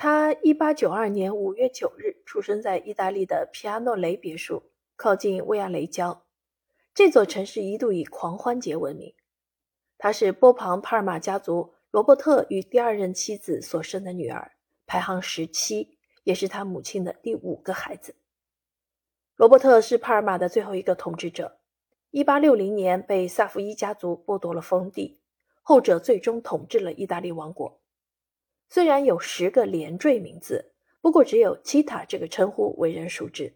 他一八九二年五月九日出生在意大利的皮亚诺雷别墅，靠近维亚雷郊。这座城市一度以狂欢节闻名。她是波旁帕尔马家族罗伯特与第二任妻子所生的女儿，排行十七，也是他母亲的第五个孩子。罗伯特是帕尔马的最后一个统治者。一八六零年被萨伏伊家族剥夺了封地，后者最终统治了意大利王国。虽然有十个连缀名字，不过只有七塔这个称呼为人熟知。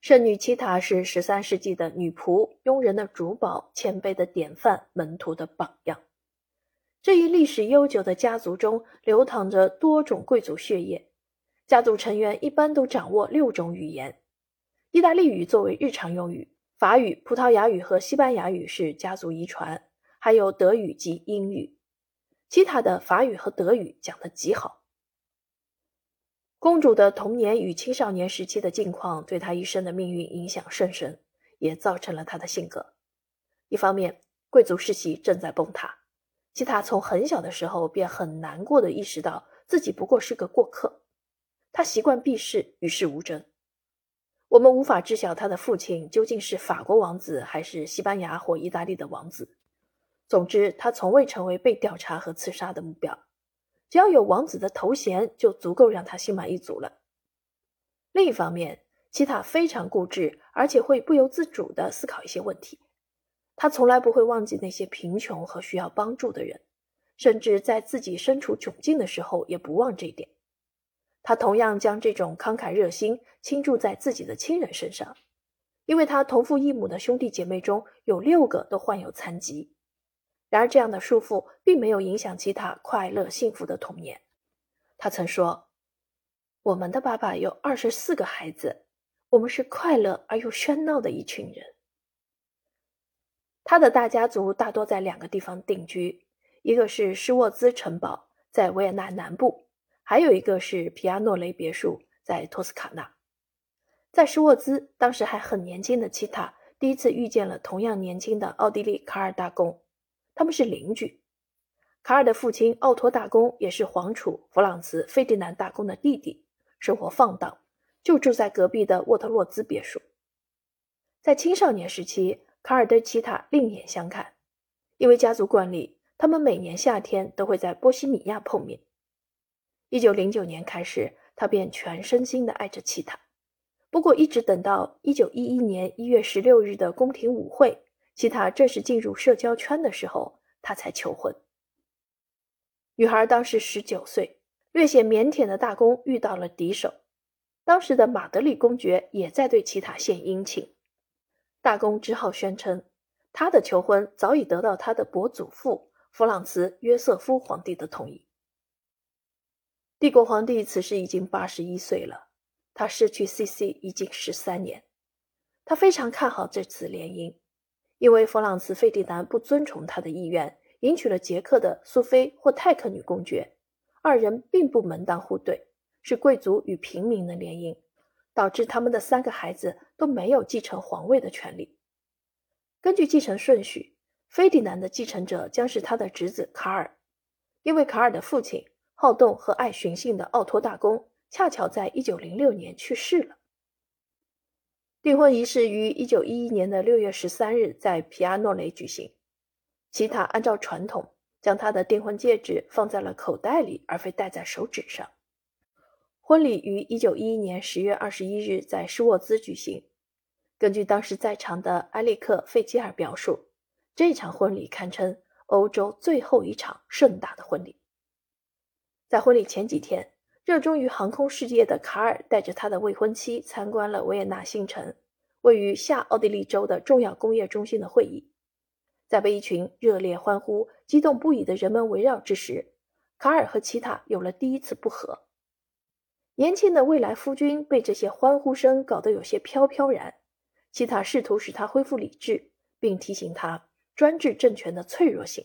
圣女七塔是十三世纪的女仆、佣人的主保、谦卑的典范、门徒的榜样。这一历史悠久的家族中流淌着多种贵族血液，家族成员一般都掌握六种语言。意大利语作为日常用语，法语、葡萄牙语和西班牙语是家族遗传，还有德语及英语。吉塔的法语和德语讲得极好。公主的童年与青少年时期的境况对她一生的命运影响甚深，也造成了她的性格。一方面，贵族世袭正在崩塌，基塔从很小的时候便很难过的意识到自己不过是个过客。他习惯避世，与世无争。我们无法知晓他的父亲究竟是法国王子还是西班牙或意大利的王子。总之，他从未成为被调查和刺杀的目标。只要有王子的头衔，就足够让他心满意足了。另一方面，齐塔非常固执，而且会不由自主地思考一些问题。他从来不会忘记那些贫穷和需要帮助的人，甚至在自己身处窘境的时候也不忘这一点。他同样将这种慷慨热心倾注在自己的亲人身上，因为他同父异母的兄弟姐妹中有六个都患有残疾。然而，这样的束缚并没有影响吉他快乐幸福的童年。他曾说：“我们的爸爸有二十四个孩子，我们是快乐而又喧闹的一群人。”他的大家族大多在两个地方定居，一个是施沃兹城堡，在维也纳南部；还有一个是皮亚诺雷别墅，在托斯卡纳。在施沃兹，当时还很年轻的齐塔第一次遇见了同样年轻的奥地利卡尔大公。他们是邻居，卡尔的父亲奥托大公也是皇储弗朗茨费迪南大公的弟弟，生活放荡，就住在隔壁的沃特洛兹别墅。在青少年时期，卡尔对齐塔另眼相看，因为家族惯例，他们每年夏天都会在波西米亚碰面。一九零九年开始，他便全身心的爱着齐塔。不过，一直等到一九一一年一月十六日的宫廷舞会。其他正式进入社交圈的时候，他才求婚。女孩当时十九岁，略显腼腆的大公遇到了敌手。当时的马德里公爵也在对齐塔献殷勤，大公只好宣称，他的求婚早已得到他的伯祖父弗朗茨约瑟夫皇帝的同意。帝国皇帝此时已经八十一岁了，他失去 C.C. 已经十三年，他非常看好这次联姻。因为弗朗茨·费迪南不遵从他的意愿，迎娶了捷克的苏菲或泰克女公爵，二人并不门当户对，是贵族与平民的联姻，导致他们的三个孩子都没有继承皇位的权利。根据继承顺序，费迪南的继承者将是他的侄子卡尔，因为卡尔的父亲好动和爱寻衅的奥托大公恰巧在1906年去世了。订婚仪式于一九一一年的六月十三日在皮亚诺雷举行。齐塔按照传统，将他的订婚戒指放在了口袋里，而非戴在手指上。婚礼于一九一一年十月二十一日在施沃兹举行。根据当时在场的埃利克·费基尔表述，这场婚礼堪称欧洲最后一场盛大的婚礼。在婚礼前几天。热衷于航空事业的卡尔带着他的未婚妻参观了维也纳新城，位于下奥地利州的重要工业中心的会议。在被一群热烈欢呼、激动不已的人们围绕之时，卡尔和齐塔有了第一次不和。年轻的未来夫君被这些欢呼声搞得有些飘飘然。齐塔试图使他恢复理智，并提醒他专制政权的脆弱性。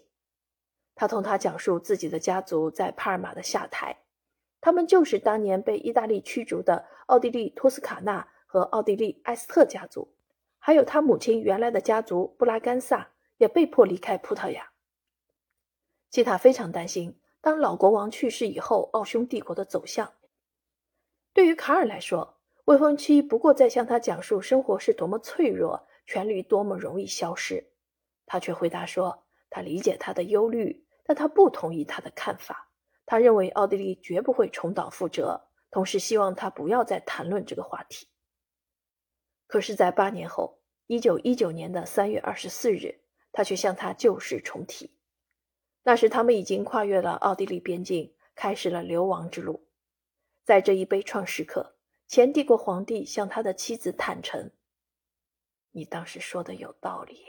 他同他讲述自己的家族在帕尔马的下台。他们就是当年被意大利驱逐的奥地利托斯卡纳和奥地利埃斯特家族，还有他母亲原来的家族布拉干萨也被迫离开葡萄牙。基塔非常担心，当老国王去世以后，奥匈帝国的走向对于卡尔来说，未婚妻不过在向他讲述生活是多么脆弱，权力多么容易消失。他却回答说：“他理解他的忧虑，但他不同意他的看法。他认为奥地利绝不会重蹈覆辙，同时希望他不要再谈论这个话题。”可是，在八年后，一九一九年的三月二十四日，他却向他旧事重提。那时，他们已经跨越了奥地利边境，开始了流亡之路。在这一悲怆时刻，前帝国皇帝向他的妻子坦诚：“你当时说的有道理。”